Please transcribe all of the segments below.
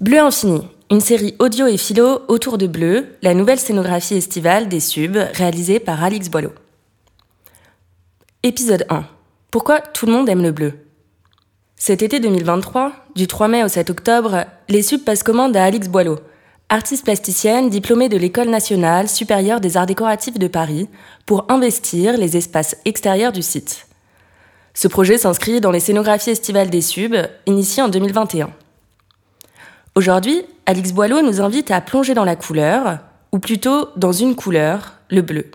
Bleu Infini, une série audio et philo autour de Bleu, la nouvelle scénographie estivale des Subs réalisée par Alix Boileau. Épisode 1. Pourquoi tout le monde aime le bleu? Cet été 2023, du 3 mai au 7 octobre, les Subs passent commande à Alix Boileau, artiste plasticienne diplômée de l'École nationale supérieure des arts décoratifs de Paris, pour investir les espaces extérieurs du site. Ce projet s'inscrit dans les scénographies estivales des Subs, initiées en 2021. Aujourd'hui, Alix Boileau nous invite à plonger dans la couleur, ou plutôt dans une couleur, le bleu.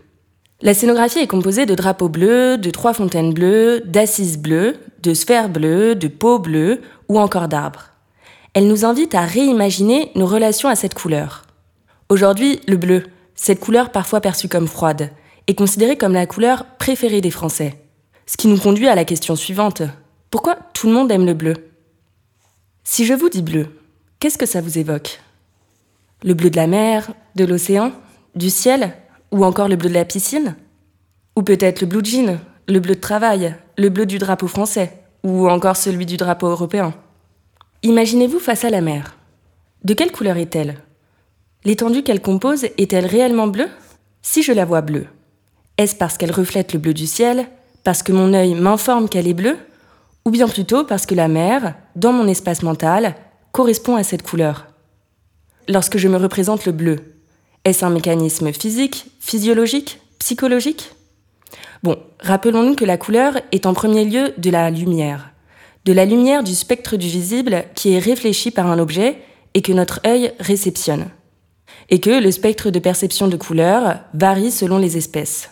La scénographie est composée de drapeaux bleus, de trois fontaines bleues, d'assises bleues, de sphères bleues, de peaux bleues ou encore d'arbres. Elle nous invite à réimaginer nos relations à cette couleur. Aujourd'hui, le bleu, cette couleur parfois perçue comme froide, est considérée comme la couleur préférée des Français. Ce qui nous conduit à la question suivante. Pourquoi tout le monde aime le bleu? Si je vous dis bleu, Qu'est-ce que ça vous évoque? Le bleu de la mer, de l'océan, du ciel, ou encore le bleu de la piscine? Ou peut-être le blue jean, le bleu de travail, le bleu du drapeau français, ou encore celui du drapeau européen? Imaginez-vous face à la mer. De quelle couleur est-elle? L'étendue qu'elle compose est-elle réellement bleue? Si je la vois bleue, est-ce parce qu'elle reflète le bleu du ciel, parce que mon œil m'informe qu'elle est bleue, ou bien plutôt parce que la mer, dans mon espace mental, correspond à cette couleur. Lorsque je me représente le bleu, est-ce un mécanisme physique, physiologique, psychologique? Bon, rappelons-nous que la couleur est en premier lieu de la lumière, de la lumière du spectre du visible qui est réfléchi par un objet et que notre œil réceptionne. Et que le spectre de perception de couleur varie selon les espèces.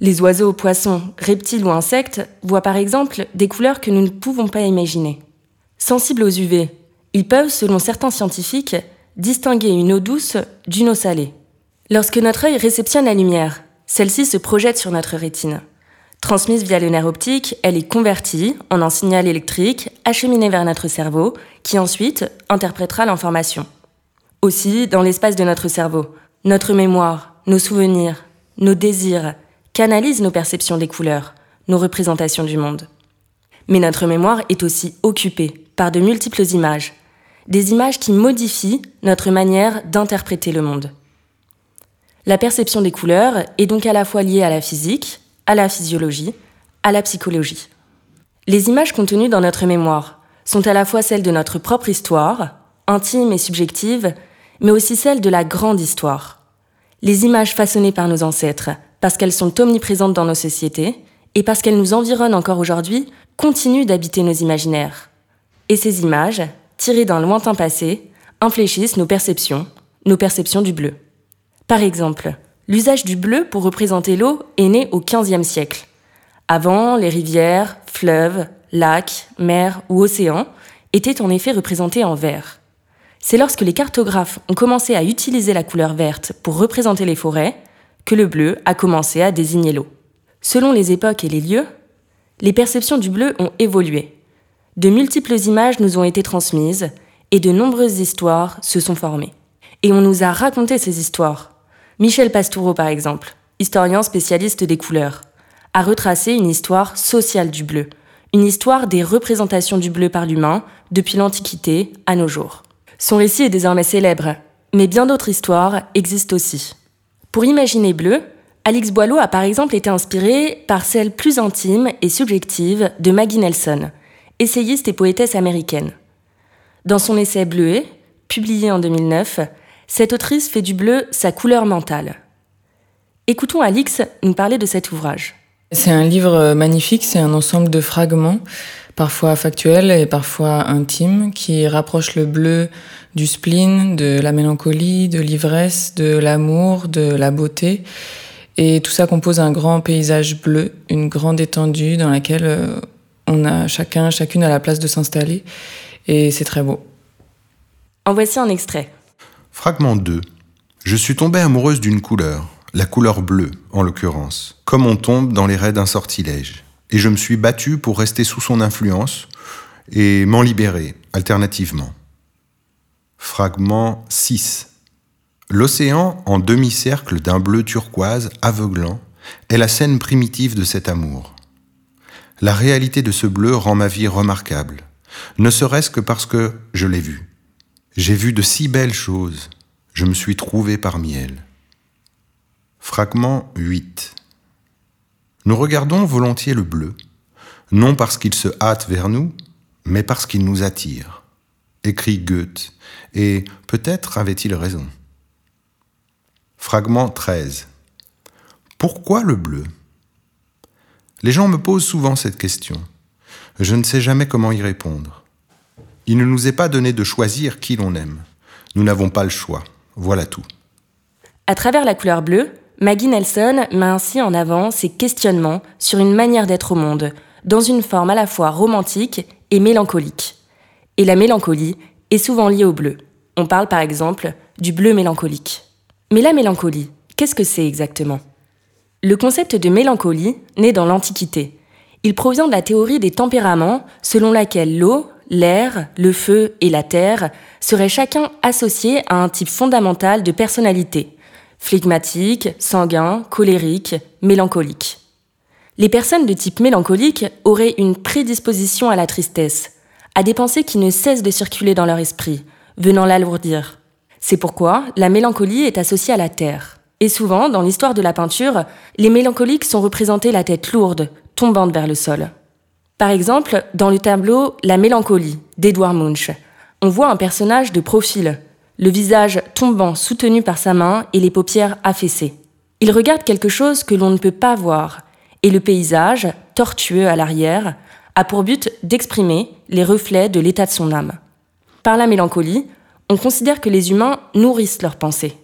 Les oiseaux, poissons, reptiles ou insectes voient par exemple des couleurs que nous ne pouvons pas imaginer. Sensibles aux UV, ils peuvent, selon certains scientifiques, distinguer une eau douce d'une eau salée. Lorsque notre œil réceptionne la lumière, celle-ci se projette sur notre rétine. Transmise via le nerf optique, elle est convertie en un signal électrique acheminé vers notre cerveau, qui ensuite interprétera l'information. Aussi, dans l'espace de notre cerveau, notre mémoire, nos souvenirs, nos désirs canalisent nos perceptions des couleurs, nos représentations du monde. Mais notre mémoire est aussi occupée par de multiples images, des images qui modifient notre manière d'interpréter le monde. La perception des couleurs est donc à la fois liée à la physique, à la physiologie, à la psychologie. Les images contenues dans notre mémoire sont à la fois celles de notre propre histoire, intime et subjective, mais aussi celles de la grande histoire. Les images façonnées par nos ancêtres, parce qu'elles sont omniprésentes dans nos sociétés, et parce qu'elles nous environnent encore aujourd'hui, continuent d'habiter nos imaginaires. Et ces images, tirées d'un lointain passé, infléchissent nos perceptions, nos perceptions du bleu. Par exemple, l'usage du bleu pour représenter l'eau est né au XVe siècle. Avant, les rivières, fleuves, lacs, mers ou océans étaient en effet représentés en vert. C'est lorsque les cartographes ont commencé à utiliser la couleur verte pour représenter les forêts que le bleu a commencé à désigner l'eau. Selon les époques et les lieux, les perceptions du bleu ont évolué. De multiples images nous ont été transmises et de nombreuses histoires se sont formées. Et on nous a raconté ces histoires. Michel Pastoureau, par exemple, historien spécialiste des couleurs, a retracé une histoire sociale du bleu, une histoire des représentations du bleu par l'humain depuis l'Antiquité à nos jours. Son récit est désormais célèbre, mais bien d'autres histoires existent aussi. Pour imaginer bleu, Alix Boileau a par exemple été inspiré par celle plus intime et subjective de Maggie Nelson, essayiste et poétesse américaine. Dans son essai Bleuet, publié en 2009, cette autrice fait du bleu sa couleur mentale. Écoutons Alix nous parler de cet ouvrage. C'est un livre magnifique, c'est un ensemble de fragments, parfois factuels et parfois intimes, qui rapprochent le bleu du spleen, de la mélancolie, de l'ivresse, de l'amour, de la beauté. Et tout ça compose un grand paysage bleu, une grande étendue dans laquelle euh, on a chacun, chacune à la place de s'installer et c'est très beau. En voici un extrait. Fragment 2. Je suis tombée amoureuse d'une couleur, la couleur bleue en l'occurrence, comme on tombe dans les raies d'un sortilège. Et je me suis battue pour rester sous son influence et m'en libérer alternativement. Fragment 6. L'océan en demi-cercle d'un bleu turquoise aveuglant est la scène primitive de cet amour. La réalité de ce bleu rend ma vie remarquable, ne serait-ce que parce que je l'ai vu. J'ai vu de si belles choses, je me suis trouvé parmi elles. Fragment 8. Nous regardons volontiers le bleu, non parce qu'il se hâte vers nous, mais parce qu'il nous attire, écrit Goethe, et peut-être avait-il raison. Fragment 13. Pourquoi le bleu? Les gens me posent souvent cette question. Je ne sais jamais comment y répondre. Il ne nous est pas donné de choisir qui l'on aime. Nous n'avons pas le choix. Voilà tout. À travers la couleur bleue, Maggie Nelson met ainsi en avant ses questionnements sur une manière d'être au monde, dans une forme à la fois romantique et mélancolique. Et la mélancolie est souvent liée au bleu. On parle par exemple du bleu mélancolique. Mais la mélancolie, qu'est-ce que c'est exactement? Le concept de mélancolie naît dans l'Antiquité. Il provient de la théorie des tempéraments selon laquelle l'eau, l'air, le feu et la terre seraient chacun associés à un type fondamental de personnalité, phlegmatique, sanguin, colérique, mélancolique. Les personnes de type mélancolique auraient une prédisposition à la tristesse, à des pensées qui ne cessent de circuler dans leur esprit, venant l'alourdir. C'est pourquoi la mélancolie est associée à la terre. Et souvent, dans l'histoire de la peinture, les mélancoliques sont représentés la tête lourde, tombante vers le sol. Par exemple, dans le tableau La mélancolie d'Edouard Munch, on voit un personnage de profil, le visage tombant soutenu par sa main et les paupières affaissées. Il regarde quelque chose que l'on ne peut pas voir, et le paysage, tortueux à l'arrière, a pour but d'exprimer les reflets de l'état de son âme. Par la mélancolie, on considère que les humains nourrissent leurs pensées.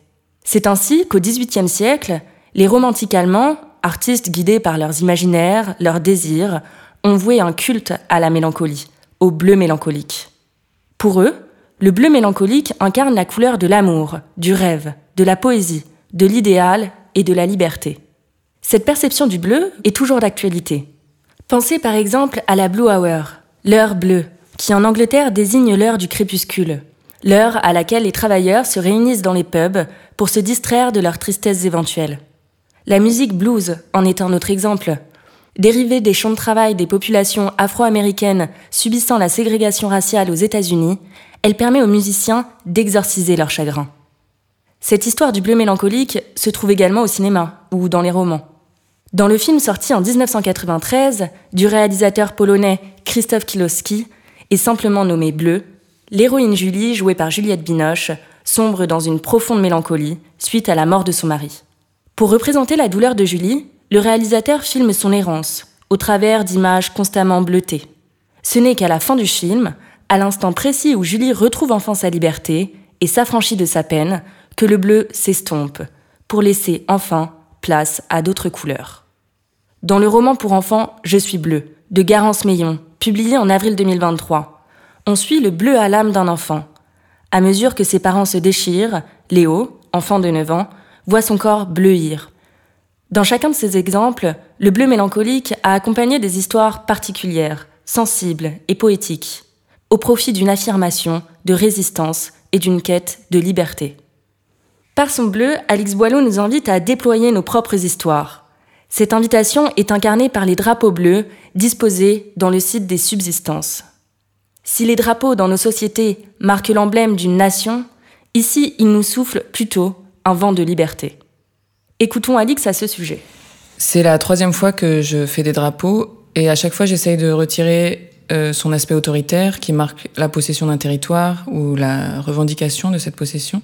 C'est ainsi qu'au XVIIIe siècle, les romantiques allemands, artistes guidés par leurs imaginaires, leurs désirs, ont voué un culte à la mélancolie, au bleu mélancolique. Pour eux, le bleu mélancolique incarne la couleur de l'amour, du rêve, de la poésie, de l'idéal et de la liberté. Cette perception du bleu est toujours d'actualité. Pensez par exemple à la Blue Hour, l'heure bleue, qui en Angleterre désigne l'heure du crépuscule, l'heure à laquelle les travailleurs se réunissent dans les pubs pour se distraire de leurs tristesses éventuelles. La musique blues en est un autre exemple, Dérivée des champs de travail des populations afro-américaines subissant la ségrégation raciale aux États-Unis, elle permet aux musiciens d'exorciser leur chagrin. Cette histoire du bleu mélancolique se trouve également au cinéma ou dans les romans. Dans le film sorti en 1993 du réalisateur polonais Krzysztof Kilowski et simplement nommé Bleu, l'héroïne Julie, jouée par Juliette Binoche, sombre dans une profonde mélancolie suite à la mort de son mari. Pour représenter la douleur de Julie, le réalisateur filme son errance, au travers d'images constamment bleutées. Ce n'est qu'à la fin du film, à l'instant précis où Julie retrouve enfin sa liberté et s'affranchit de sa peine, que le bleu s'estompe, pour laisser enfin place à d'autres couleurs. Dans le roman pour enfants Je suis bleu, de Garance Meillon, publié en avril 2023, on suit le bleu à l'âme d'un enfant. À mesure que ses parents se déchirent, Léo, enfant de 9 ans, voit son corps bleuir, dans chacun de ces exemples, le bleu mélancolique a accompagné des histoires particulières, sensibles et poétiques, au profit d'une affirmation, de résistance et d'une quête de liberté. Par son bleu, Alix Boileau nous invite à déployer nos propres histoires. Cette invitation est incarnée par les drapeaux bleus disposés dans le site des subsistances. Si les drapeaux dans nos sociétés marquent l'emblème d'une nation, ici ils nous soufflent plutôt un vent de liberté. Écoutons Alix à ce sujet. C'est la troisième fois que je fais des drapeaux et à chaque fois j'essaye de retirer euh, son aspect autoritaire qui marque la possession d'un territoire ou la revendication de cette possession.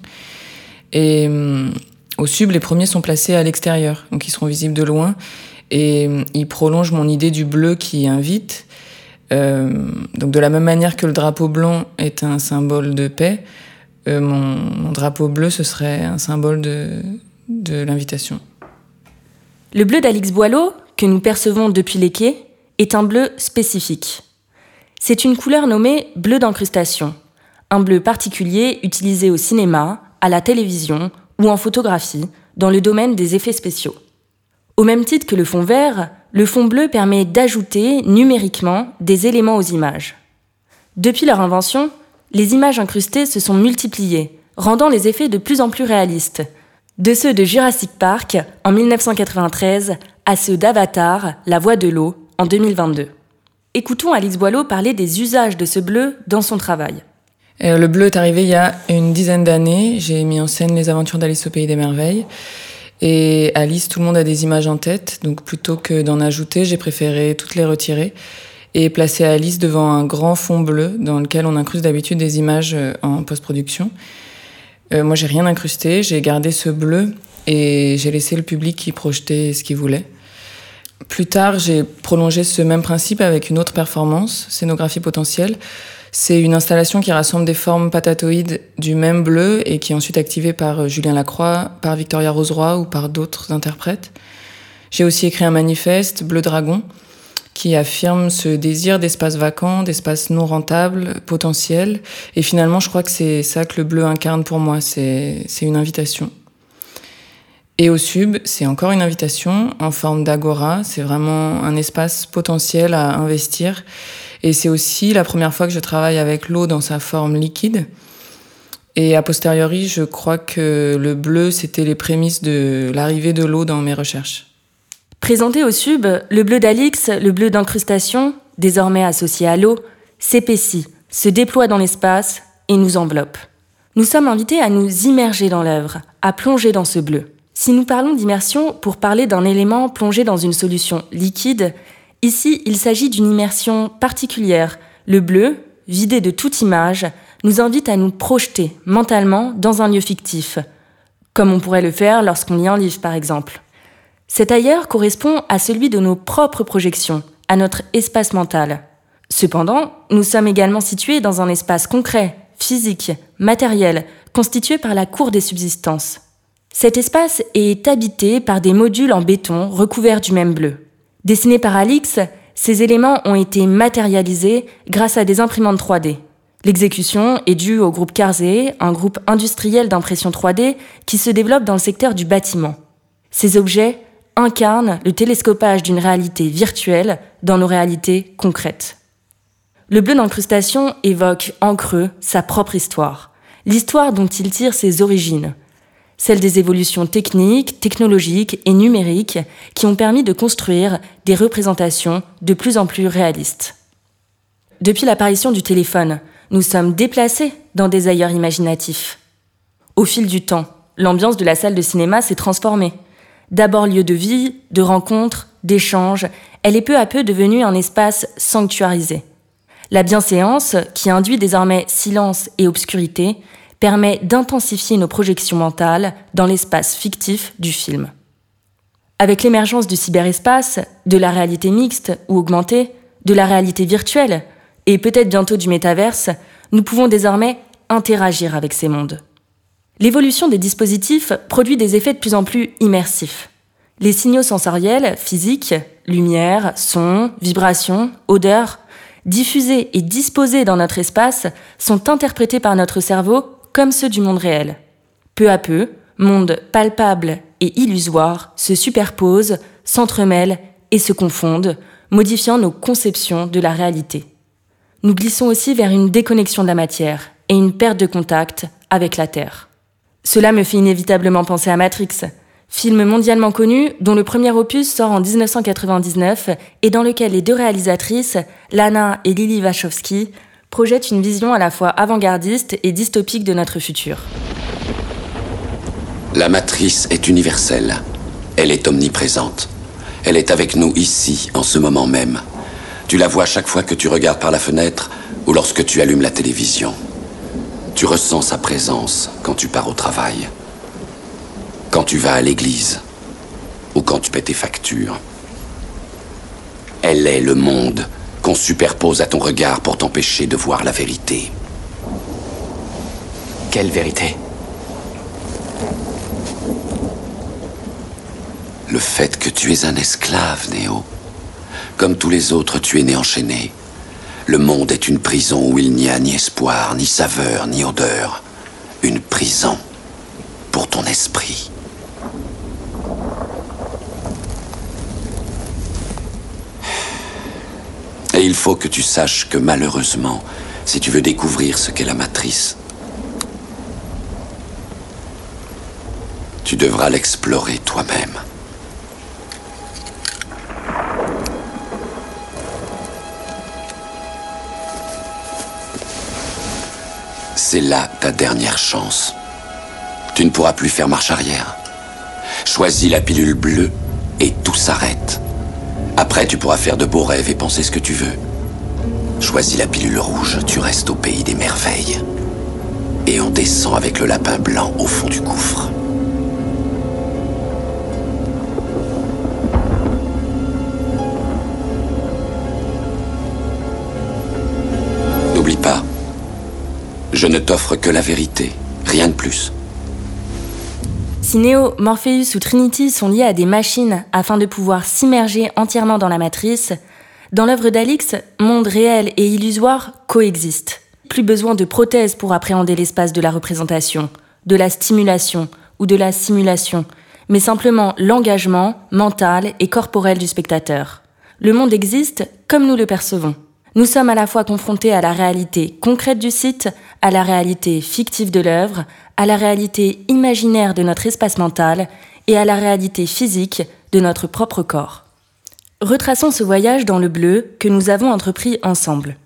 Et hum, au sub, les premiers sont placés à l'extérieur, donc ils seront visibles de loin et hum, ils prolongent mon idée du bleu qui invite. Euh, donc de la même manière que le drapeau blanc est un symbole de paix, euh, mon, drapeau bleu ce serait un symbole de, de l'invitation. Le bleu d'Alix Boileau, que nous percevons depuis les quais, est un bleu spécifique. C'est une couleur nommée bleu d'incrustation, un bleu particulier utilisé au cinéma, à la télévision ou en photographie dans le domaine des effets spéciaux. Au même titre que le fond vert, le fond bleu permet d'ajouter numériquement des éléments aux images. Depuis leur invention, les images incrustées se sont multipliées, rendant les effets de plus en plus réalistes, de ceux de Jurassic Park en 1993 à ceux d'Avatar, La Voix de l'eau en 2022. Écoutons Alice Boileau parler des usages de ce bleu dans son travail. le bleu est arrivé il y a une dizaine d'années. J'ai mis en scène les aventures d'Alice au pays des merveilles. Et Alice, tout le monde a des images en tête, donc plutôt que d'en ajouter, j'ai préféré toutes les retirer et placer Alice devant un grand fond bleu dans lequel on incruste d'habitude des images euh, en post-production. Euh, moi, j'ai rien incrusté, j'ai gardé ce bleu et j'ai laissé le public y projeter ce qu'il voulait. Plus tard, j'ai prolongé ce même principe avec une autre performance, scénographie potentielle. C'est une installation qui rassemble des formes patatoïdes du même bleu et qui est ensuite activée par euh, Julien Lacroix, par Victoria Roseroy ou par d'autres interprètes. J'ai aussi écrit un manifeste, Bleu Dragon, qui affirme ce désir d'espace vacant, d'espace non rentable, potentiel. Et finalement, je crois que c'est ça que le bleu incarne pour moi, c'est une invitation. Et au sub, c'est encore une invitation en forme d'agora, c'est vraiment un espace potentiel à investir. Et c'est aussi la première fois que je travaille avec l'eau dans sa forme liquide. Et a posteriori, je crois que le bleu, c'était les prémices de l'arrivée de l'eau dans mes recherches. Présenté au sub, le bleu d'Alix, le bleu d'incrustation, désormais associé à l'eau, s'épaissit, se déploie dans l'espace et nous enveloppe. Nous sommes invités à nous immerger dans l'œuvre, à plonger dans ce bleu. Si nous parlons d'immersion pour parler d'un élément plongé dans une solution liquide, ici il s'agit d'une immersion particulière. Le bleu, vidé de toute image, nous invite à nous projeter mentalement dans un lieu fictif, comme on pourrait le faire lorsqu'on lit un livre par exemple. Cet ailleurs correspond à celui de nos propres projections, à notre espace mental. Cependant, nous sommes également situés dans un espace concret, physique, matériel, constitué par la cour des subsistances. Cet espace est habité par des modules en béton recouverts du même bleu. Dessinés par Alix, ces éléments ont été matérialisés grâce à des imprimantes 3D. L'exécution est due au groupe Carzé, un groupe industriel d'impression 3D qui se développe dans le secteur du bâtiment. Ces objets incarne le télescopage d'une réalité virtuelle dans nos réalités concrètes. Le bleu d'incrustation évoque en creux sa propre histoire, l'histoire dont il tire ses origines, celle des évolutions techniques, technologiques et numériques qui ont permis de construire des représentations de plus en plus réalistes. Depuis l'apparition du téléphone, nous sommes déplacés dans des ailleurs imaginatifs. Au fil du temps, l'ambiance de la salle de cinéma s'est transformée. D'abord lieu de vie, de rencontres, d'échanges, elle est peu à peu devenue un espace sanctuarisé. La bienséance, qui induit désormais silence et obscurité, permet d'intensifier nos projections mentales dans l'espace fictif du film. Avec l'émergence du cyberespace, de la réalité mixte ou augmentée, de la réalité virtuelle, et peut-être bientôt du métaverse, nous pouvons désormais interagir avec ces mondes. L'évolution des dispositifs produit des effets de plus en plus immersifs. Les signaux sensoriels, physiques, lumière, son, vibration, odeur, diffusés et disposés dans notre espace, sont interprétés par notre cerveau comme ceux du monde réel. Peu à peu, mondes palpables et illusoires se superposent, s'entremêlent et se confondent, modifiant nos conceptions de la réalité. Nous glissons aussi vers une déconnexion de la matière et une perte de contact avec la Terre. Cela me fait inévitablement penser à Matrix, film mondialement connu dont le premier opus sort en 1999 et dans lequel les deux réalisatrices, Lana et Lily Wachowski, projettent une vision à la fois avant-gardiste et dystopique de notre futur. La matrice est universelle. Elle est omniprésente. Elle est avec nous ici, en ce moment même. Tu la vois chaque fois que tu regardes par la fenêtre ou lorsque tu allumes la télévision. Tu ressens sa présence quand tu pars au travail, quand tu vas à l'église ou quand tu paies tes factures. Elle est le monde qu'on superpose à ton regard pour t'empêcher de voir la vérité. Quelle vérité? Le fait que tu es un esclave, Néo. Comme tous les autres, tu es né enchaîné. Le monde est une prison où il n'y a ni espoir, ni saveur, ni odeur. Une prison pour ton esprit. Et il faut que tu saches que malheureusement, si tu veux découvrir ce qu'est la matrice, tu devras l'explorer toi-même. C'est là ta dernière chance. Tu ne pourras plus faire marche arrière. Choisis la pilule bleue et tout s'arrête. Après, tu pourras faire de beaux rêves et penser ce que tu veux. Choisis la pilule rouge, tu restes au pays des merveilles. Et on descend avec le lapin blanc au fond du gouffre. N'oublie pas, je ne t'offre que la vérité, rien de plus. Si Neo, Morpheus ou Trinity sont liés à des machines afin de pouvoir s'immerger entièrement dans la matrice, dans l'œuvre d'Alix, monde réel et illusoire coexistent. Plus besoin de prothèses pour appréhender l'espace de la représentation, de la stimulation ou de la simulation, mais simplement l'engagement mental et corporel du spectateur. Le monde existe comme nous le percevons. Nous sommes à la fois confrontés à la réalité concrète du site, à la réalité fictive de l'œuvre, à la réalité imaginaire de notre espace mental et à la réalité physique de notre propre corps. Retraçons ce voyage dans le bleu que nous avons entrepris ensemble.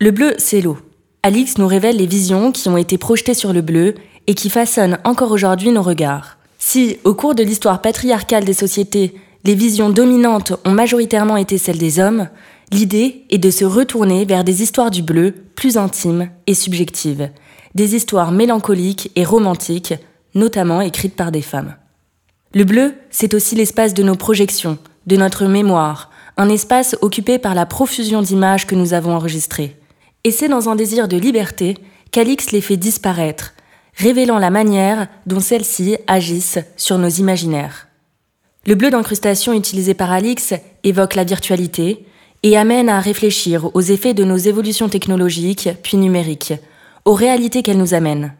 Le bleu, c'est l'eau. Alix nous révèle les visions qui ont été projetées sur le bleu et qui façonnent encore aujourd'hui nos regards. Si, au cours de l'histoire patriarcale des sociétés, les visions dominantes ont majoritairement été celles des hommes, L'idée est de se retourner vers des histoires du bleu plus intimes et subjectives, des histoires mélancoliques et romantiques, notamment écrites par des femmes. Le bleu, c'est aussi l'espace de nos projections, de notre mémoire, un espace occupé par la profusion d'images que nous avons enregistrées. Et c'est dans un désir de liberté qu'Alix les fait disparaître, révélant la manière dont celles-ci agissent sur nos imaginaires. Le bleu d'incrustation utilisé par Alix évoque la virtualité, et amène à réfléchir aux effets de nos évolutions technologiques puis numériques, aux réalités qu'elles nous amènent.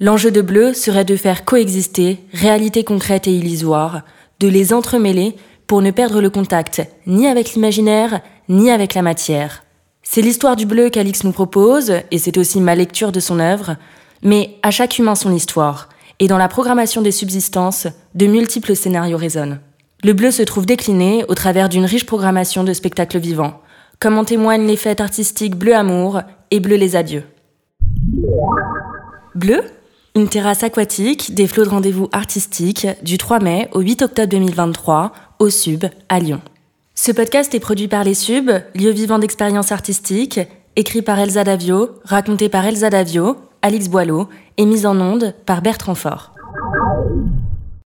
L'enjeu de Bleu serait de faire coexister réalité concrète et illusoire, de les entremêler pour ne perdre le contact ni avec l'imaginaire ni avec la matière. C'est l'histoire du bleu qu'Alix nous propose, et c'est aussi ma lecture de son œuvre, mais à chaque humain son histoire, et dans la programmation des subsistances, de multiples scénarios résonnent. Le bleu se trouve décliné au travers d'une riche programmation de spectacles vivants, comme en témoignent les fêtes artistiques Bleu Amour et Bleu les Adieux. Bleu Une terrasse aquatique, des flots de rendez-vous artistiques du 3 mai au 8 octobre 2023 au Sub à Lyon. Ce podcast est produit par les Sub, lieu vivant d'expérience artistique, écrit par Elsa Davio, raconté par Elsa Davio, Alix Boileau et mis en onde par Bertrand Fort.